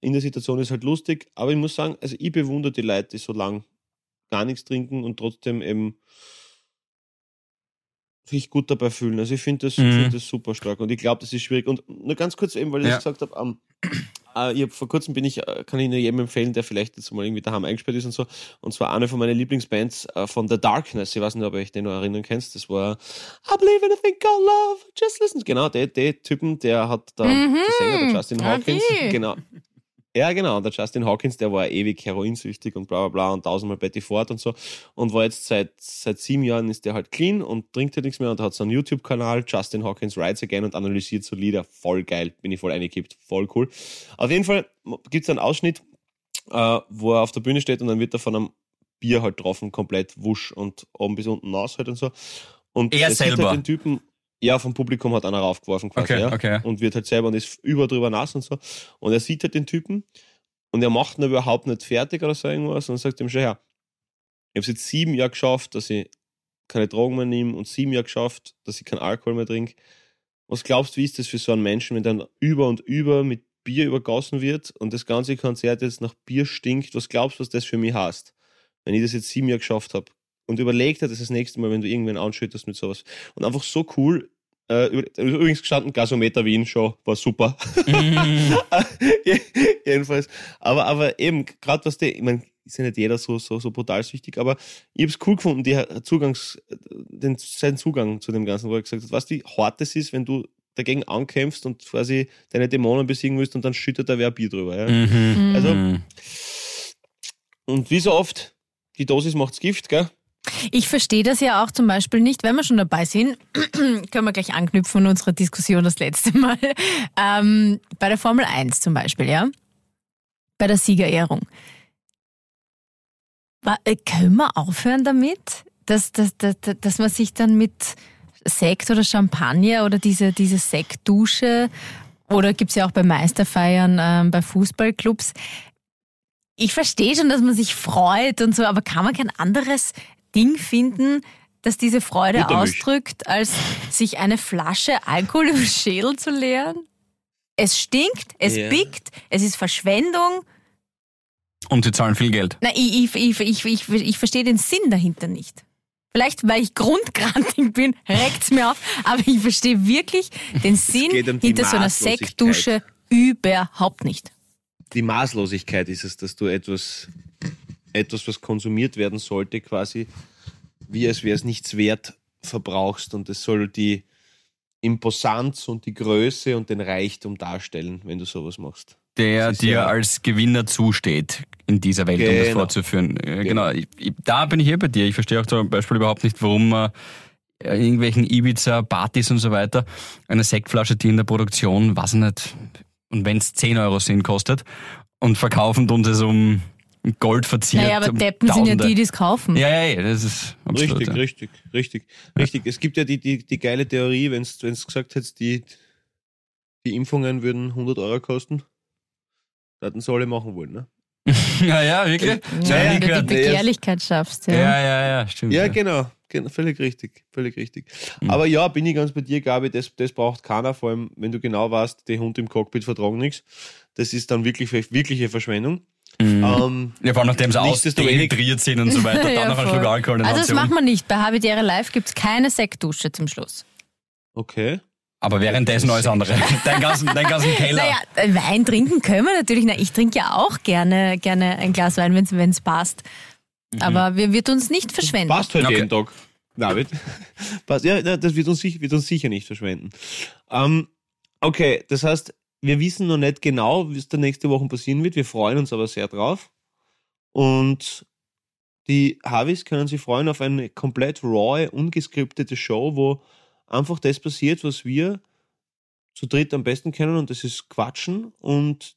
In der Situation ist halt lustig, aber ich muss sagen, also ich bewundere die Leute, die so lang gar nichts trinken und trotzdem eben sich gut dabei fühlen. Also ich finde das, Mhm. find das super stark und ich glaube, das ist schwierig. Und nur ganz kurz eben, weil ich Ja. das gesagt habe, am äh, ich hab, vor kurzem bin ich, äh, kann ich nur jedem empfehlen, der vielleicht jetzt mal irgendwie daheim eingesperrt ist und so. Und zwar eine von meinen Lieblingsbands äh, von The Darkness. Ich weiß nicht, ob ihr euch den noch erinnern könnt. Das war I believe in a thing called love. Just listen. Genau, der, der Typen, der hat da, Mhm. der Sänger, der Justin Ja, Hawkins. die. Genau. Ja, genau. Der Justin Hawkins, der war ewig heroinsüchtig und bla bla bla und tausendmal Betty Ford und so. Und war jetzt seit, seit sieben Jahren ist der halt clean und trinkt halt nichts mehr und hat so einen YouTube-Kanal, Justin Hawkins Rides Again und analysiert so Lieder. Voll geil. Bin ich voll eingekippt. Voll cool. Auf jeden Fall gibt's einen Ausschnitt, äh, wo er auf der Bühne steht und dann wird er von einem Bier halt getroffen, komplett wusch und oben bis unten aus halt und so. Und Er sieht selber? Halt den Typen, ja, vom Publikum hat einer raufgeworfen quasi, Okay, ja. okay. Und wird halt selber und ist über drüber nass und so. Und er sieht halt den Typen und er macht ihn überhaupt nicht fertig oder so irgendwas und sagt ihm schon, ja, ich habe es jetzt sieben Jahre geschafft, dass ich keine Drogen mehr nehme und sieben Jahre geschafft, dass ich keinen Alkohol mehr trinke. Was glaubst du, wie ist das für so einen Menschen, wenn dann über und über mit Bier übergossen wird und das ganze Konzert jetzt nach Bier stinkt? Was glaubst du, was das für mich heißt? Wenn ich das jetzt sieben Jahre geschafft habe. Und überleg dir das das nächste Mal, wenn du irgendwen anschüttest mit sowas. Und einfach so cool. Äh, übrigens gestanden, Gasometer Wien Show, war super. Mhm. Jedenfalls. Aber, aber eben, gerade was die, ich meine, ist ja nicht jeder so, so, so brutal süchtig, aber ich habe es cool gefunden, die Zugangs, den, seinen Zugang zu dem Ganzen, wo er gesagt hat, was wie hart das ist, wenn du dagegen ankämpfst und quasi deine Dämonen besiegen willst und dann schüttet da wer Bier drüber. Ja? Mhm. Also, Mhm. und wie so oft, die Dosis macht's Gift, gell? Ich verstehe das ja auch zum Beispiel nicht, wenn wir schon dabei sind, können wir gleich anknüpfen an unsere Diskussion das letzte Mal. Ähm, bei der Formel 1 zum Beispiel, ja? Bei der Siegerehrung. Äh, Können wir aufhören damit, dass, dass, dass, dass man sich dann mit Sekt oder Champagner oder diese, diese Sektdusche oder gibt's ja auch bei Meisterfeiern ähm, bei Fußballclubs. Ich verstehe schon, dass man sich freut und so, aber kann man kein anderes Ding finden, das diese Freude ausdrückt, als sich eine Flasche Alkohol im Schädel zu leeren? Es stinkt, es Ja. pickt, es ist Verschwendung. Und sie zahlen viel Geld. Na, ich, ich, ich, ich, ich, ich verstehe den Sinn dahinter nicht. Vielleicht, weil ich grundgrantig bin, reckt's mir auf, aber ich verstehe wirklich den Sinn um hinter so einer. Sektdusche überhaupt nicht. Die Maßlosigkeit ist es, dass du etwas, etwas, was konsumiert werden sollte, quasi, wie als wäre es nichts wert, verbrauchst. Und es soll die Imposanz und die Größe und den Reichtum darstellen, wenn du sowas machst. Der Das dir ja- als Gewinner zusteht in dieser Welt, um das Genau. fortzuführen. Äh, Genau, ich, da bin ich eh bei dir. Ich verstehe auch zum Beispiel überhaupt nicht, warum man äh, irgendwelchen Ibiza-Partys und so weiter eine Sektflasche, die in der Produktion, ich nicht, und wenn es 10 Euro sind, kostet und verkaufen tun es um Gold verziert. Naja, aber Deppen sind ja Tausende. die, die es kaufen. Ja, ja, ja, das ist absolut. Richtig, ja. richtig, richtig, richtig. Es gibt ja die, die, die geile Theorie, wenn du gesagt hättest, die, die Impfungen würden 100 Euro kosten, da hätten sie alle machen wollen, ne? Ja, ja, wirklich? Ja, Ja, wenn du die. Begehrlichkeit schaffst. Ja. ja, ja, ja, stimmt. Ja, genau. genau völlig richtig. Völlig richtig. Aber ja, bin ich ganz bei dir, Gabi, das, das braucht keiner, vor allem wenn du genau weißt, die Hund im Cockpit vertragen nichts. Das ist dann wirklich wirkliche Verschwendung. Mhm. Ähm, Ja, vor allem nachdem sie ausdehydriert sind und so weiter, dann Ja, noch voll. Schluck Alkohol Also das machen wir nicht. Bei Habitäre Live gibt's keine Sektdusche zum Schluss. okay. Aber währenddessen alles andere. Dein ganzen, dein ganzen Keller. Naja, äh, Wein trinken können wir natürlich. Na, ich trinke ja auch gerne, gerne ein Glas Wein, wenn es passt. Aber wir wird uns nicht verschwenden. Passt halt Okay. jeden Tag. David. Passt. Ja, das wird uns, sicher- wird uns sicher nicht verschwenden. Ähm, okay, das heißt, wir wissen noch nicht genau, wie es der nächste Woche passieren wird. Wir freuen uns aber sehr drauf. Und die Harvis können sich freuen auf eine komplett raw, ungeskriptete Show, wo einfach das passiert, was wir zu dritt am besten kennen, und das ist Quatschen und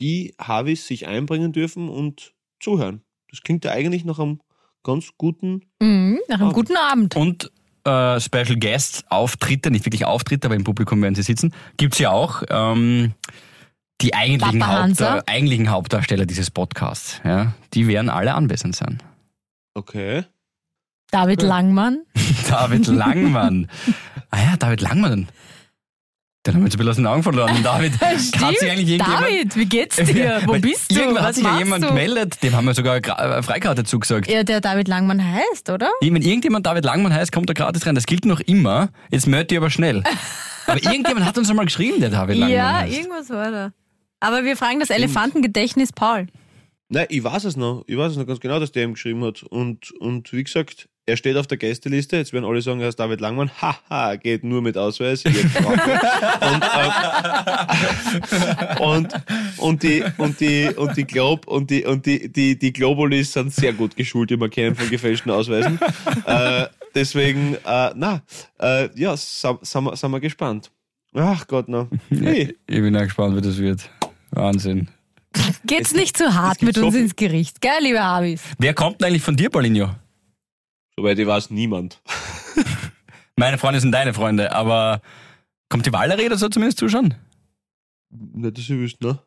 die Harvis sich einbringen dürfen und zuhören. Das klingt ja eigentlich nach einem ganz guten Mhm, nach einem Oh. guten Abend. Und äh, Special Guests, Auftritte, nicht wirklich Auftritte, aber im Publikum werden sie sitzen, gibt's ja auch. Ähm, die eigentlichen, Haupt, äh, eigentlichen Hauptdarsteller dieses Podcasts, ja, die werden alle anwesend sein. Okay. David. Langmann. David Langmann. ah ja, David Langmann. Den haben wir jetzt ein bisschen den Augen verloren. David, hat sich eigentlich. David, wie geht's dir? Wo bist du? Irgendwann hat sich ja jemand du? gemeldet, dem haben wir sogar eine äh, Freikarte zugesagt. Ja, der David Langmann heißt, oder? Wenn irgendjemand David Langmann heißt, kommt er gratis rein. Das gilt noch immer. Jetzt melde ich aber schnell. Aber irgendjemand hat uns einmal geschrieben, der David Langmann Ja, heißt. irgendwas war da. Aber wir fragen das Elefantengedächtnis Paul. Nein, ich weiß es noch. Ich weiß es noch ganz genau, dass der ihm geschrieben hat. Und, und wie gesagt, er steht auf der Gästeliste. Jetzt werden alle sagen, er ist David Langmann. Haha, geht nur mit Ausweis. Und, ähm, und, und die, und die, und die Glob, und die, und die, die, die Globulis sind sehr gut geschult im Erkennen von gefälschten Ausweisen. Äh, deswegen, äh, na, äh, ja, sind, wir, gespannt. Ach Gott, no. Hey. Ich bin auch gespannt, wie das wird. Wahnsinn. Geht's nicht zu hart mit so uns ins Gericht, gell, liebe Habis? Wer kommt denn eigentlich von dir, Paulinho? Soweit ich weiß, niemand. Meine Freunde sind deine Freunde, aber kommt die Valerie oder so zumindest zuschauen? Nicht, dass ich wüsste, ne?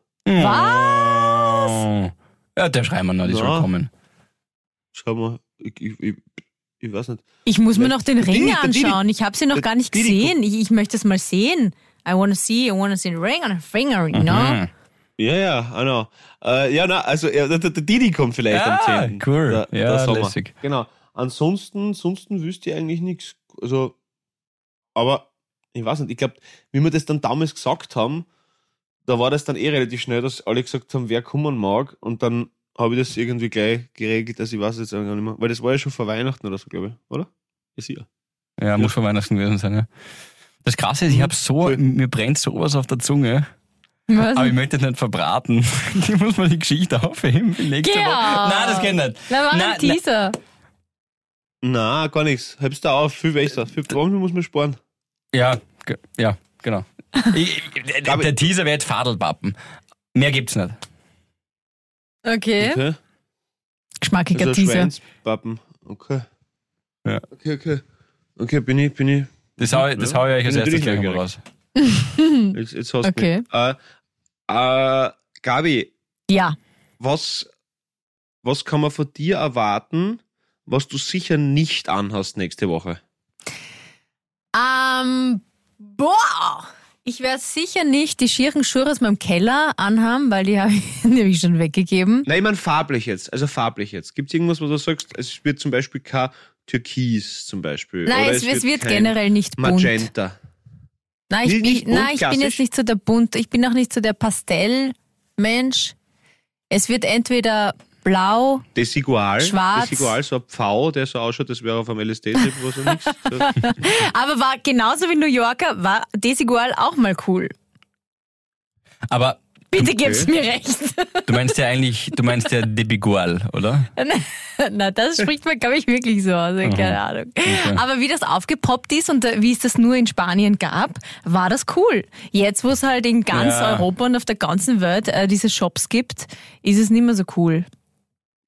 Was? Ja, der schreiben wir noch, die Na. soll kommen. Schau mal, ich, ich, ich, ich weiß nicht. Ich muss mir noch den Ring Didi- anschauen. Ich habe sie noch gar nicht Didi- gesehen. Ich, ich möchte es mal sehen. I wanna see, I wanna see the ring on a finger, you know? Mhm. Ja, ja, I know. Äh, ja, na, also ja, der, der Didi kommt vielleicht Ah, am 10. cool. Der, Ja, der lässig. Genau. Ansonsten, ansonsten wüsste ich eigentlich nichts. Also, aber ich weiß nicht, ich glaube, wie wir das dann damals gesagt haben, da war das dann eh relativ schnell, dass alle gesagt haben, wer kommen mag. Und dann habe ich das irgendwie gleich geregelt, dass ich weiß jetzt gar nicht mehr. Weil das war ja schon vor Weihnachten oder so, glaube ich, oder? Ist ja. Ja, muss vor Weihnachten gewesen sein, ja. Das Krasse ist, ich habe so, Cool. mir brennt sowas auf der Zunge, Was? aber ich möchte es nicht verbraten. Ich muss mal die Geschichte aufheben für nächste Geh Woche. Nein, das geht nicht. Na, mach Nein, einen Teaser. Na, gar nichts. Hebst da auf, viel besser. Viel Warum muss man sparen? Ja, ja, genau. Ich, ich, der, der Teaser wird Fadelpappen. Mehr gibt's nicht. Okay. Okay. Geschmackiger Also Teaser. Schweinspappen. Okay. Ja. Okay, okay. Okay, bin ich, bin ich. Das hau, ich- das hau ich euch als erstes gleich mal raus. Jetzt, jetzt hast du Okay. mich. Äh, äh, Gabi, Ja. was, was kann man von dir erwarten, was du sicher nicht anhast nächste Woche? Ähm, boah. Ich werde sicher nicht die schieren Schuhe aus meinem Keller anhaben, weil die habe ich, die hab ich schon weggegeben. Nein, ich meine farblich jetzt. Also farblich jetzt. Gibt es irgendwas, wo du sagst, es wird zum Beispiel kein Türkis zum Beispiel? Nein, oder es, es wird kein generell nicht bunt. Magenta. Nein, ich, bin, nein, ich bin jetzt nicht so der bunt. Ich bin auch nicht so der Pastellmensch. Es wird entweder blau, Desigual. Schwarz. Desigual, so ein Pfau, der so ausschaut, das wäre auf einem LSD-Trip oder so nichts. So. aber war genauso wie New Yorker, war Desigual auch mal cool. Aber Bitte Okay. gib's mir recht. du meinst ja eigentlich, du meinst ja Debigual, oder? Na, das spricht man, glaube ich, wirklich so aus. Keine Ahnung. Aber wie das aufgepoppt ist und äh, wie es das nur in Spanien gab, war das cool. Jetzt, wo es halt in ganz Ja. Europa und auf der ganzen Welt äh, diese Shops gibt, ist es nicht mehr so cool.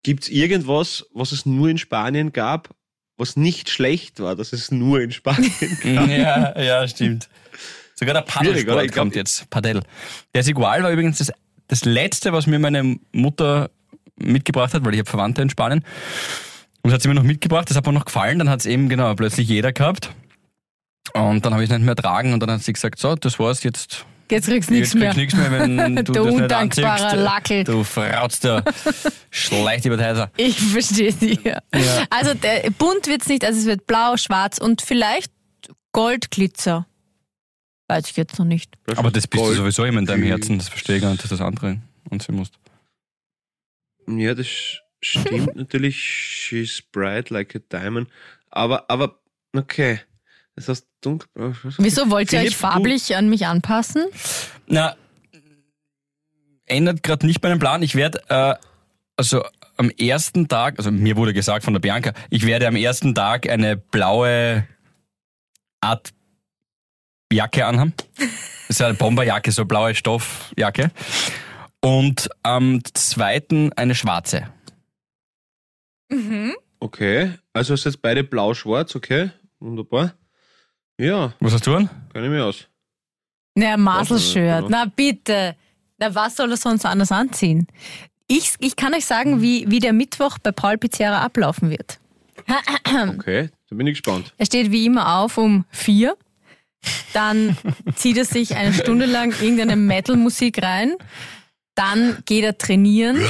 Gibt es irgendwas, was es nur in Spanien gab, was nicht schlecht war, dass es nur in Spanien gab? Ja, ja, stimmt. Sogar der? Paddelsport Ich glaub, kommt jetzt, Padel. Der Sigual war übrigens das, das letzte, was mir meine Mutter mitgebracht hat, weil ich habe Verwandte in Spanien. Und das hat sie mir noch mitgebracht, das hat mir noch gefallen, dann hat es eben genau plötzlich jeder gehabt. Und dann habe ich es nicht mehr tragen und dann hat sie gesagt, so, das war's jetzt. Jetzt kriegst du nichts jetzt mehr. kriegst nichts mehr, wenn du Du das nicht anziehst. Lackel. Du frautst da. Schleicht über die Häuser. Ich verstehe dich. Ja. Also der, bunt wird's nicht, also es wird blau, schwarz und vielleicht Goldglitzer. Weiß ich jetzt noch nicht. Aber das bist du Gold. sowieso immer in deinem Herzen, das verstehe ich gar nicht, dass das andere ansehen musst. Ja, das stimmt natürlich. She's bright like a diamond. Aber, aber, okay. Das heißt dunkelblau. Wieso wollt ihr Philipp, euch farblich an mich anpassen? Na, ändert gerade nicht meinen Plan. Ich werde, äh, also am ersten Tag, also mir wurde gesagt von der Bianca, ich werde am ersten Tag eine blaue Art Jacke anhaben. Das ist eine Bomberjacke, so blaue Stoffjacke. Und am zweiten eine schwarze. Okay. Also ist jetzt beide blau-schwarz, okay. Wunderbar. Ja, Was hast du an? kann ich mir aus. Na, Masel-Shirt. Genau. Na bitte. Na, was soll er sonst anders anziehen? Ich, ich kann euch sagen, wie, wie der Mittwoch bei Paul Pizzerra ablaufen wird. Okay, da bin ich gespannt. Er steht wie immer auf um vier. Dann zieht er sich eine Stunde lang irgendeine Metal-Musik rein. Dann geht er trainieren,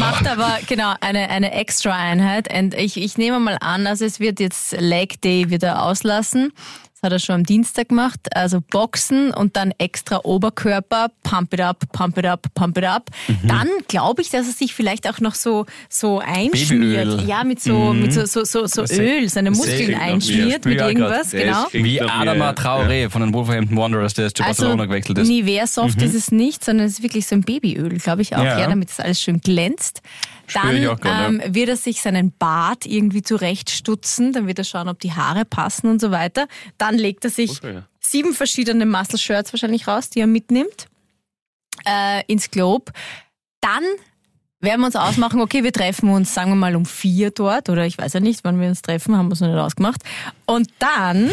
macht aber genau eine, eine Extra-Einheit. Und ich, ich nehme mal an, also es wird jetzt Leg Day wieder auslassen. Das hat er schon am Dienstag gemacht. Also Boxen und dann extra Oberkörper, pump it up, pump it up, pump it up. Mhm. Dann glaube ich, dass er sich vielleicht auch noch so, so einschmiert. Babyöl. Ja, mit so, Mhm. mit so, so, so, so Öl, seine Muskeln einschmiert mit irgendwas, genau. Wie Adama ja. Traoré von den Wolverhampton Wanderers, der jetzt zu Also Barcelona gewechselt ist. Nivea Soft ist es nicht, sondern es ist wirklich so ein Babyöl, glaube ich auch, ja. Ja. damit es alles schön glänzt. Dann grad, ähm, wird er sich seinen Bart irgendwie zurechtstutzen, dann wird er schauen, ob die Haare passen und so weiter. Dann legt er sich Okay. sieben verschiedene Muscle Shirts wahrscheinlich raus, die er mitnimmt äh, ins Globe. Dann werden wir uns ausmachen, okay, wir treffen uns, sagen wir mal, um vier dort oder ich weiß ja nicht, wann wir uns treffen, haben wir es noch nicht ausgemacht. Und dann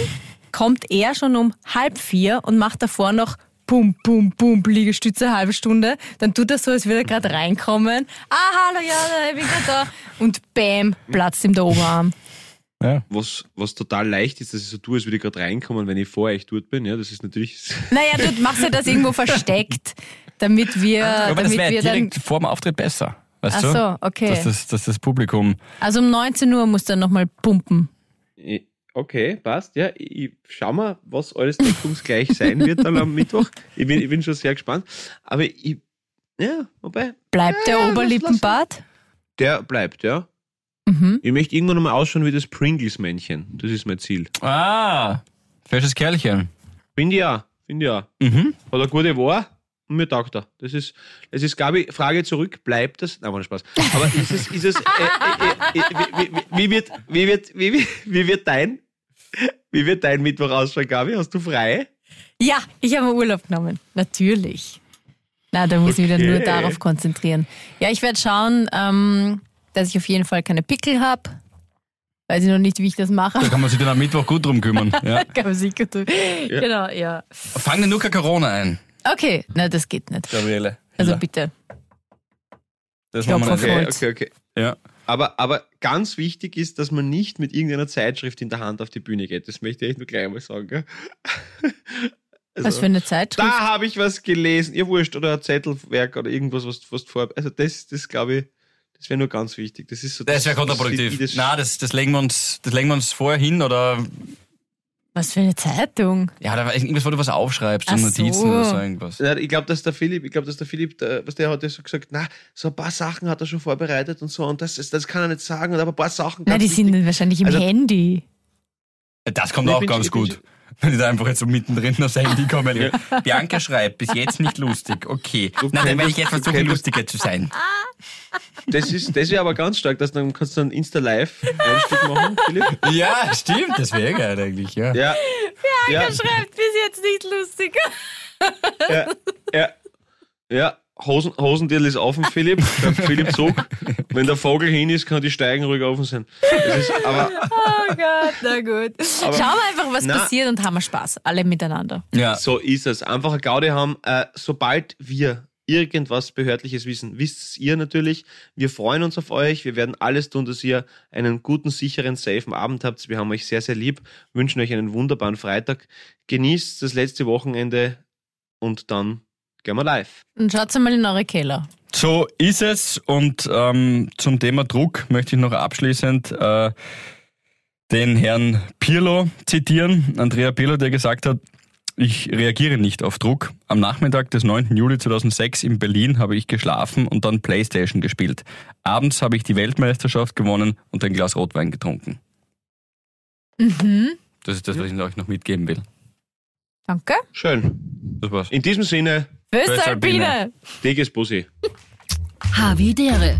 kommt er schon um halb vier und macht davor noch Pum, pum, pum, Liegestütze, halbe Stunde. Dann tut er so, als würde er gerade reinkommen. Ah, hallo, ja, ich bin gerade da. Und bam, platzt ihm der Oberarm. Ja. Was, was total leicht ist, dass ich so tue, als würde ich gerade reinkommen, wenn ich vor euch dort bin. Ja, das ist natürlich. Naja, du machst ja das irgendwo versteckt, damit wir, Aber das damit wäre wir dann... direkt vor dem Auftritt besser. Weißt Ach du? so, okay. Dass das, dass das Publikum. Also um 19 Uhr muss er nochmal pumpen. Okay, passt. Ja, ich, ich schau mal, was alles deckungsgleich sein wird dann am Mittwoch. Ich bin, ich bin schon sehr gespannt. Aber ich, ja, wobei, Bleibt der Ja, lass- Oberlippenbart? der bleibt, ja. Mhm. Ich möchte irgendwann nochmal ausschauen wie das Pringles-Männchen. Das ist mein Ziel. Ah, fesches Kerlchen. Finde ich ja, finde ich ja. Mhm. Hat eine gute Wahr und mir taugt er. Das ist, das ist, Gabi, Frage zurück, bleibt das? Nein, war nicht Spaß. Aber ist es, ist es, äh, äh, äh, wie, wird, wie wird, wie, wie, wie wird dein, wie wird dein Mittwoch ausschauen, Gabi? Hast du frei? Ja, ich habe Urlaub genommen. Natürlich. Na, da muss ich wieder Okay. nur darauf konzentrieren. Ja, ich werde schauen, ähm, dass ich auf jeden Fall keine Pickel habe. Weiß ich noch nicht, wie ich das mache. Da kann man sich dann am Mittwoch gut drum kümmern. Ja. Kann man sicher tun. Ja. Genau, ja. Fang dir nur kein Corona ein, Okay, na, das geht nicht. Gabriele. Also Ja, bitte. das machen wir. Okay, okay, okay. Ja. Aber, aber ganz wichtig ist, dass man nicht mit irgendeiner Zeitschrift in der Hand auf die Bühne geht. Das möchte ich echt nur gleich einmal sagen. Gell? Also, Was für eine Zeitschrift? da habe ich was gelesen. Ihr wurscht oder ein Zettelwerk oder irgendwas, was, was du vor. Also das, das glaube ich, das wäre nur ganz wichtig. Das ist so. Das wäre kontraproduktiv. Das, Na, das, das legen wir uns, das legen wir uns vorher hin oder Was für eine Zeitung? ja, da war irgendwas, wo du was aufschreibst, so Notizen so. oder so irgendwas. Ja, ich glaube, dass der Philipp, ich glaube, dass der Philipp, der, was der hat ja so gesagt, na, so ein paar Sachen hat er schon vorbereitet und so und das, ist- das kann er nicht sagen, aber ein paar Sachen. Na, die wichtig. sind wahrscheinlich im Also- Handy. Das kommt Ich auch ganz ich gut. Wenn die da einfach jetzt so mittendrin aufs Handy kommen. Bianca schreibt, bis jetzt nicht lustig. Okay. Du Na, dann werde ich jetzt versuchen, lustiger zu sein. Das ist, das wäre aber ganz stark, dass dann kannst du einen Insta-Live-Einstieg machen, Philipp. Ja, stimmt. Das wäre geil eigentlich, ja. Ja. Ja, Schreibt bis jetzt nicht lustig. ja, ja, ja. Hosen, Hosendirl ist offen, Philipp. Philipp Zug. Wenn der Vogel hin ist, kann die Steigen ruhig offen sein. Das ist, aber Oh Gott, na gut. Schauen wir einfach, was Na. passiert und haben wir Spaß. Alle miteinander. Ja. so ist es. Einfach eine Gaudi haben. Äh, sobald wir irgendwas Behördliches wissen, wisst ihr natürlich. Wir freuen uns auf euch. Wir werden alles tun, dass ihr einen guten, sicheren, safen Abend habt. Wir haben euch sehr, sehr lieb. Wünschen euch einen wunderbaren Freitag. Genießt das letzte Wochenende und dann gehen wir live. Und schaut mal in eure Keller. So ist es. Und ähm, zum Thema Druck möchte ich noch abschließend äh, den Herrn Pirlo zitieren. Andrea Pirlo, der gesagt hat, ich reagiere nicht auf Druck. Am Nachmittag des 9. Juli 2006 in Berlin habe ich geschlafen und dann Playstation gespielt. Abends habe ich die Weltmeisterschaft gewonnen und ein Glas Rotwein getrunken. Mhm. Das ist das, was ich euch noch mitgeben will. Danke. Schön. Das war's. In diesem Sinne, Föstalpine. dickes Bussi. Havidere.